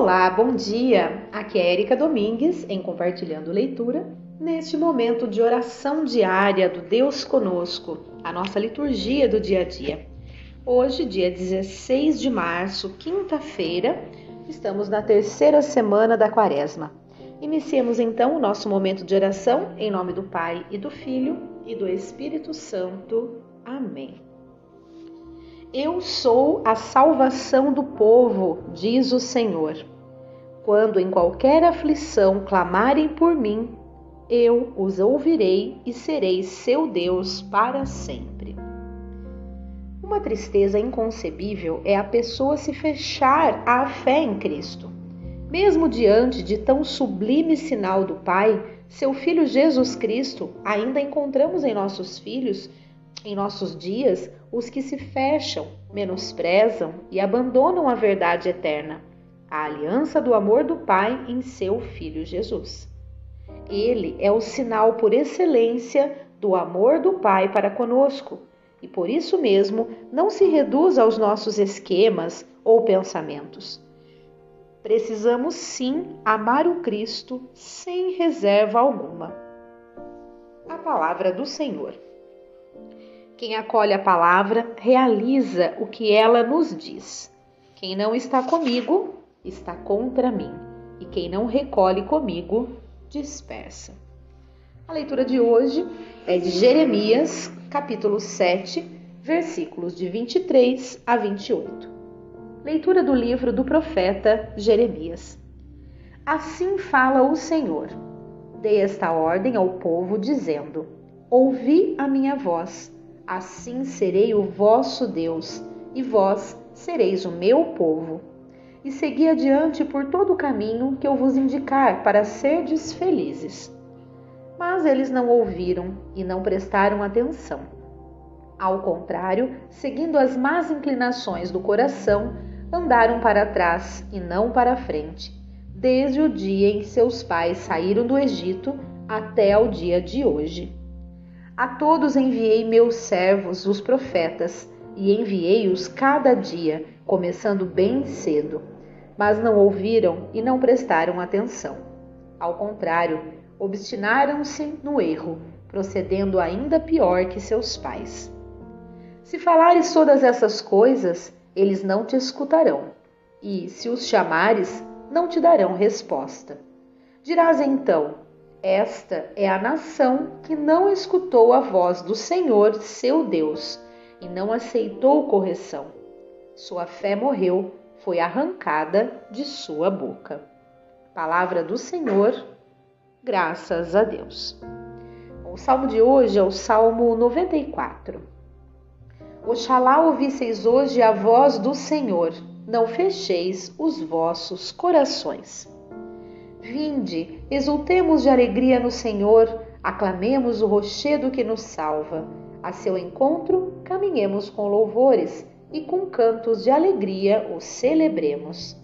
Olá, bom dia! Aqui é Erika Domingues em Compartilhando Leitura, neste momento de oração diária do Deus Conosco, a nossa liturgia do dia a dia. Hoje, dia 16 de março, quinta-feira, estamos na terceira semana da quaresma. Iniciemos então o nosso momento de oração em nome do Pai e do Filho e do Espírito Santo. Amém. Eu sou a salvação do povo, diz o Senhor. Quando em qualquer aflição clamarem por mim, eu os ouvirei e serei seu Deus para sempre. Uma tristeza inconcebível é a pessoa se fechar à fé em Cristo. Mesmo diante de tão sublime sinal do Pai, seu Filho Jesus Cristo, ainda encontramos em nossos filhos em nossos dias os que se fecham, menosprezam e abandonam a verdade eterna, a aliança do amor do Pai em seu Filho Jesus. Ele é o sinal por excelência do amor do Pai para conosco e por isso mesmo não se reduz aos nossos esquemas ou pensamentos. Precisamos sim amar o Cristo sem reserva alguma. A palavra do Senhor. Quem acolhe a palavra realiza o que ela nos diz. Quem não está comigo está contra mim, e quem não recolhe comigo dispersa. A leitura de hoje é de Jeremias, capítulo 7, versículos de 23 a 28. Leitura do livro do profeta Jeremias. Assim fala o Senhor: Dei esta ordem ao povo, dizendo: Ouvi a minha voz Assim serei o vosso Deus, e vós sereis o meu povo. E segui adiante por todo o caminho que eu vos indicar para serdes felizes. Mas eles não ouviram e não prestaram atenção. Ao contrário, seguindo as más inclinações do coração, andaram para trás e não para frente, desde o dia em que seus pais saíram do Egito até ao dia de hoje. A todos enviei meus servos, os profetas, e enviei-os cada dia, começando bem cedo. Mas não ouviram e não prestaram atenção. Ao contrário, obstinaram-se no erro, procedendo ainda pior que seus pais. Se falares todas essas coisas, eles não te escutarão, e, se os chamares, não te darão resposta. Dirás então: esta é a nação que não escutou a voz do Senhor, seu Deus, e não aceitou correção. Sua fé morreu, foi arrancada de sua boca. Palavra do Senhor, graças a Deus. O salmo de hoje é o Salmo 94. Oxalá ouvisseis hoje a voz do Senhor, não fecheis os vossos corações. Vinde, exultemos de alegria no Senhor, aclamemos o rochedo que nos salva. A seu encontro, caminhemos com louvores e com cantos de alegria o celebremos.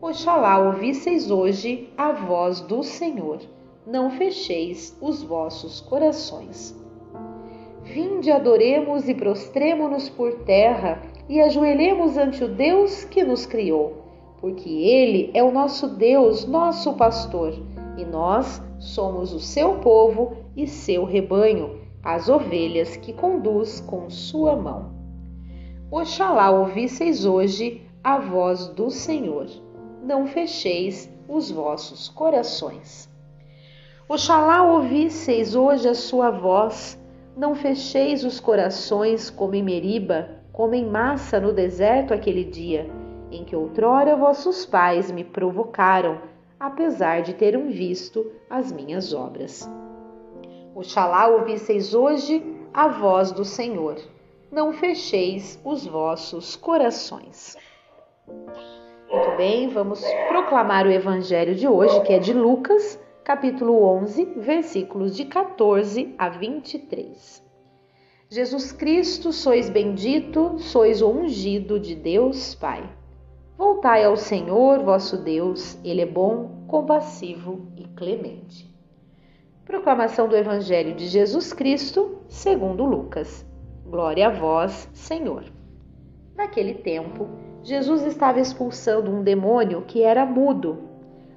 Oxalá ouvisseis hoje a voz do Senhor, não fecheis os vossos corações. Vinde, adoremos e prostremo-nos por terra e ajoelhemos ante o Deus que nos criou porque Ele é o nosso Deus, nosso pastor, e nós somos o seu povo e seu rebanho, as ovelhas que conduz com sua mão. Oxalá ouvisseis hoje a voz do Senhor, não fecheis os vossos corações. Oxalá ouvisseis hoje a sua voz, não fecheis os corações como em Meriba, como em massa no deserto aquele dia em que outrora vossos pais me provocaram, apesar de terem visto as minhas obras. Oxalá ouvisseis hoje a voz do Senhor, não fecheis os vossos corações. Muito bem, vamos proclamar o evangelho de hoje, que é de Lucas, capítulo 11, versículos de 14 a 23. Jesus Cristo, sois bendito, sois o ungido de Deus Pai. Voltai ao Senhor vosso Deus, Ele é bom, compassivo e clemente. Proclamação do Evangelho de Jesus Cristo, segundo Lucas. Glória a vós, Senhor. Naquele tempo, Jesus estava expulsando um demônio que era mudo.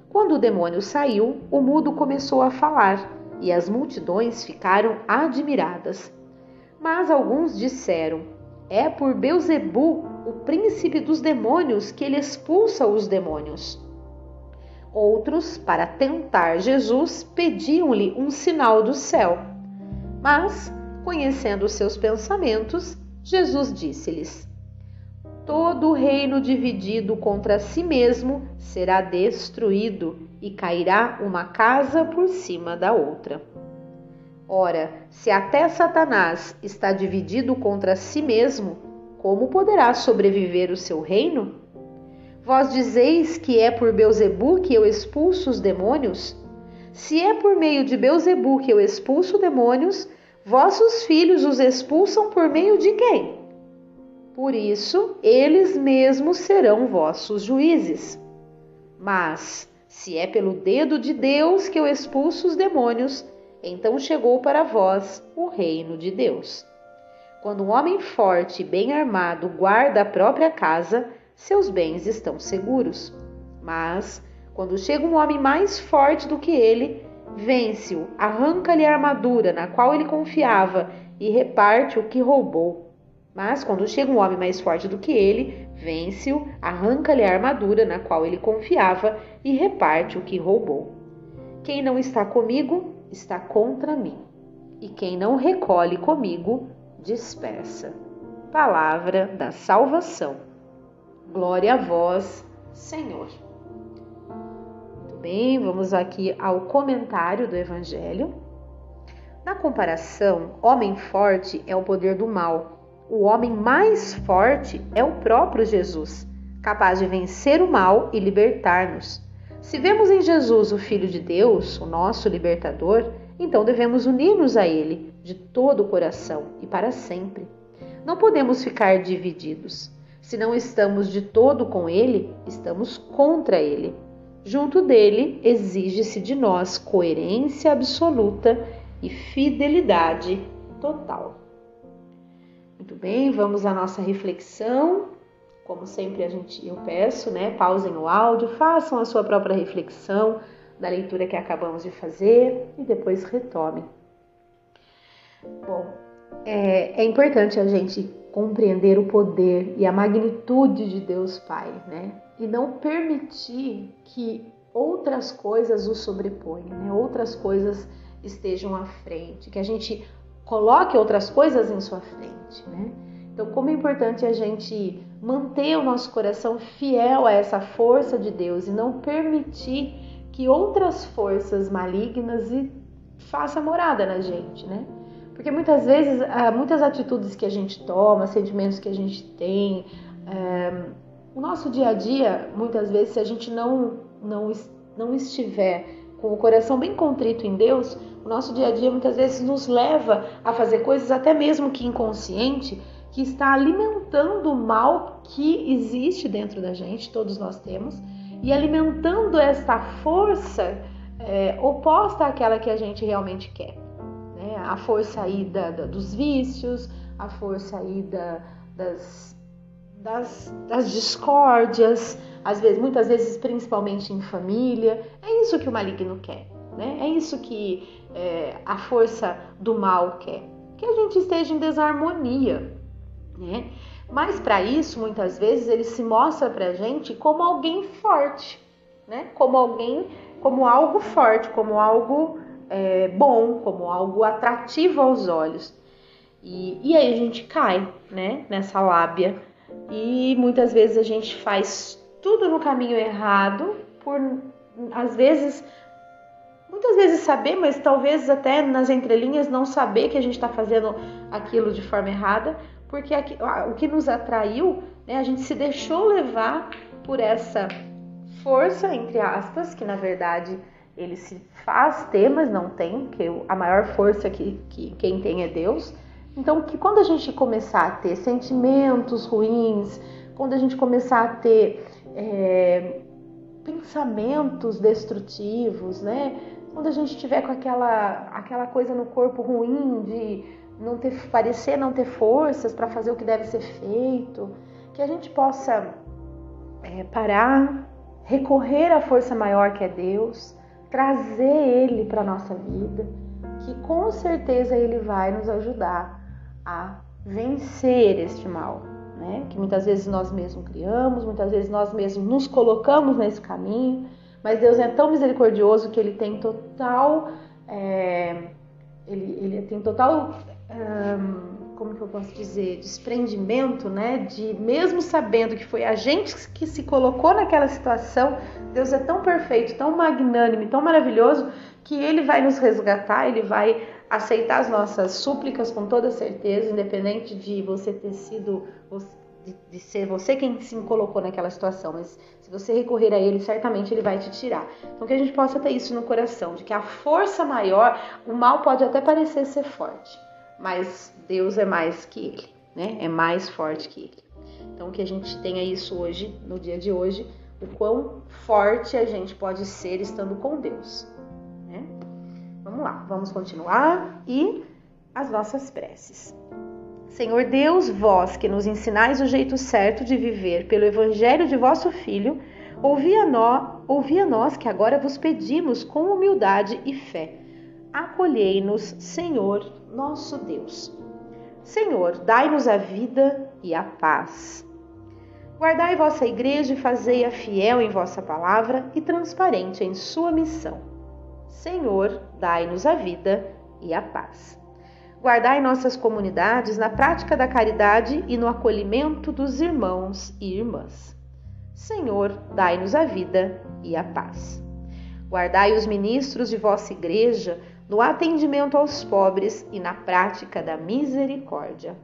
Quando o demônio saiu, o mudo começou a falar e as multidões ficaram admiradas. Mas alguns disseram: É por Beuzebu, o príncipe dos demônios, que ele expulsa os demônios. Outros, para tentar Jesus, pediam-lhe um sinal do céu. Mas, conhecendo seus pensamentos, Jesus disse-lhes: Todo reino dividido contra si mesmo será destruído e cairá uma casa por cima da outra. Ora, se até Satanás está dividido contra si mesmo, como poderá sobreviver o seu reino? Vós dizeis que é por Beuzebu que eu expulso os demônios? Se é por meio de Beuzebu que eu expulso demônios, vossos filhos os expulsam por meio de quem? Por isso, eles mesmos serão vossos juízes. Mas, se é pelo dedo de Deus que eu expulso os demônios, então chegou para vós o reino de Deus. Quando um homem forte e bem armado guarda a própria casa, seus bens estão seguros. Mas, quando chega um homem mais forte do que ele, vence-o, arranca-lhe a armadura na qual ele confiava e reparte o que roubou. Mas quando chega um homem mais forte do que ele, vence-o, arranca-lhe a armadura na qual ele confiava e reparte o que roubou. Quem não está comigo, está contra mim. E quem não recolhe comigo, dispersa. Palavra da salvação. Glória a vós, Senhor. Bem, vamos aqui ao comentário do Evangelho. Na comparação, homem forte é o poder do mal o homem mais forte é o próprio Jesus, capaz de vencer o mal e libertar-nos. Se vemos em Jesus o Filho de Deus, o nosso libertador, então devemos unir-nos a Ele de todo o coração e para sempre. Não podemos ficar divididos. Se não estamos de todo com Ele, estamos contra Ele. Junto dele, exige-se de nós coerência absoluta e fidelidade total. Muito bem, vamos à nossa reflexão. Como sempre a gente eu peço, né? Pausem o áudio, façam a sua própria reflexão da leitura que acabamos de fazer e depois retomem. Bom, é, é importante a gente compreender o poder e a magnitude de Deus Pai, né? E não permitir que outras coisas o sobreponham, né? Outras coisas estejam à frente, que a gente coloque outras coisas em sua frente, né? Então, como é importante a gente manter o nosso coração fiel a essa força de Deus e não permitir que outras forças malignas façam morada na gente, né? Porque muitas vezes, ah, muitas atitudes que a gente toma, sentimentos que a gente tem, é, o nosso dia a dia, muitas vezes, se a gente não, não, não estiver com o coração bem contrito em Deus, o nosso dia a dia muitas vezes nos leva a fazer coisas até mesmo que inconsciente, que está alimentando o mal que existe dentro da gente, todos nós temos, e alimentando esta força é, oposta àquela que a gente realmente quer. Né? A força aí da, da, dos vícios, a força aí da, das, das, das discórdias, às vezes, muitas vezes, principalmente em família. É isso que o maligno quer. Né? É isso que é, a força do mal quer, que a gente esteja em desarmonia. Né? Mas para isso, muitas vezes, ele se mostra para gente como alguém forte, né? como alguém, como algo forte, como algo é, bom, como algo atrativo aos olhos. E, e aí a gente cai né? nessa lábia e muitas vezes a gente faz tudo no caminho errado por às vezes muitas vezes saber, mas talvez até nas entrelinhas não saber que a gente está fazendo aquilo de forma errada, porque aqui, o que nos atraiu, né, a gente se deixou levar por essa força, entre aspas, que na verdade ele se faz ter, mas não tem, que a maior força que, que quem tem é Deus. Então, que quando a gente começar a ter sentimentos ruins, quando a gente começar a ter é, pensamentos destrutivos, né? quando a gente tiver com aquela, aquela coisa no corpo ruim de não ter parecer não ter forças para fazer o que deve ser feito, que a gente possa é, parar, recorrer à força maior que é Deus, trazer Ele para nossa vida, que com certeza Ele vai nos ajudar a vencer este mal, né? Que muitas vezes nós mesmos criamos, muitas vezes nós mesmos nos colocamos nesse caminho, mas Deus é tão misericordioso que Ele tem total, é, ele, ele tem total como que eu posso dizer, desprendimento, né? De mesmo sabendo que foi a gente que se colocou naquela situação, Deus é tão perfeito, tão magnânimo, tão maravilhoso que ele vai nos resgatar, ele vai aceitar as nossas súplicas com toda certeza, independente de você ter sido de, de, ser você quem se colocou naquela situação, mas se você recorrer a ele, certamente ele vai te tirar. Então que a gente possa ter isso no coração, de que a força maior, o mal pode até parecer ser forte, mas Deus é mais que ele, né? É mais forte que ele. Então que a gente tenha isso hoje, no dia de hoje, o quão forte a gente pode ser estando com Deus? Vamos lá, vamos continuar e as nossas preces. Senhor Deus, vós que nos ensinais o jeito certo de viver pelo evangelho de vosso Filho, ouvi a ouvi a nós que agora vos pedimos com humildade e fé acolhei-nos, Senhor, nosso Deus. Senhor, dai-nos a vida e a paz. Guardai vossa igreja e fazei-a fiel em vossa palavra e transparente em sua missão. Senhor, dai-nos a vida e a paz. Guardai nossas comunidades na prática da caridade e no acolhimento dos irmãos e irmãs. Senhor, dai-nos a vida e a paz. Guardai os ministros de vossa igreja no atendimento aos pobres e na prática da misericórdia.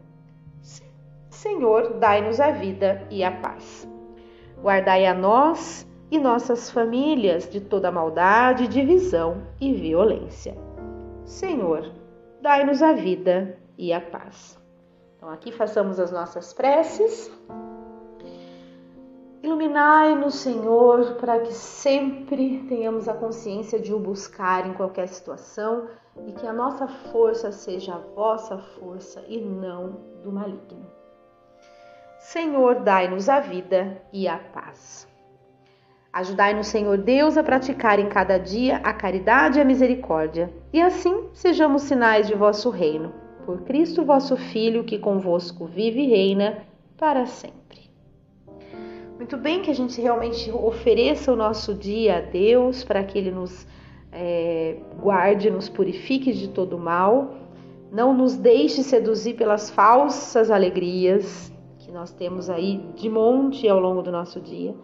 Senhor, dai-nos a vida e a paz. Guardai a nós e nossas famílias de toda maldade, divisão e violência. Senhor, dai-nos a vida e a paz. Então, aqui façamos as nossas preces. Iluminai-nos, Senhor, para que sempre tenhamos a consciência de o buscar em qualquer situação e que a nossa força seja a vossa força e não do maligno. Senhor, dai-nos a vida e a paz. Ajudai-nos, Senhor Deus, a praticar em cada dia a caridade e a misericórdia, e assim sejamos sinais de vosso reino. Por Cristo, vosso Filho, que convosco vive e reina para sempre. Muito bem que a gente realmente ofereça o nosso dia a Deus para que Ele nos é, guarde, nos purifique de todo mal, não nos deixe seduzir pelas falsas alegrias que nós temos aí de monte ao longo do nosso dia,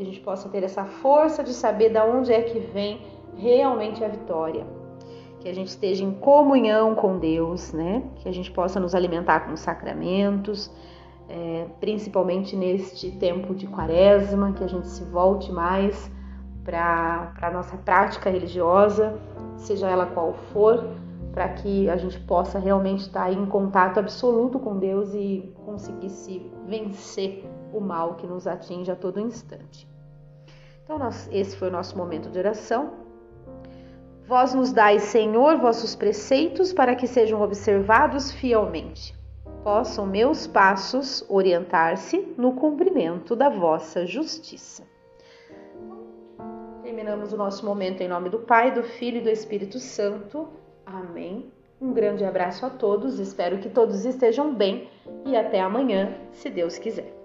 que a gente possa ter essa força de saber de onde é que vem realmente a vitória, que a gente esteja em comunhão com Deus, né? Que a gente possa nos alimentar com os sacramentos é, principalmente neste tempo de quaresma, que a gente se volte mais para a nossa prática religiosa, seja ela qual for, para que a gente possa realmente estar em contato absoluto com Deus e conseguisse vencer o mal que nos atinge a todo instante. Então, nós, esse foi o nosso momento de oração. Vós nos dais, Senhor, vossos preceitos para que sejam observados fielmente possam meus passos orientar-se no cumprimento da vossa justiça. Terminamos o nosso momento em nome do Pai, do Filho e do Espírito Santo. Amém. Um grande abraço a todos, espero que todos estejam bem e até amanhã, se Deus quiser.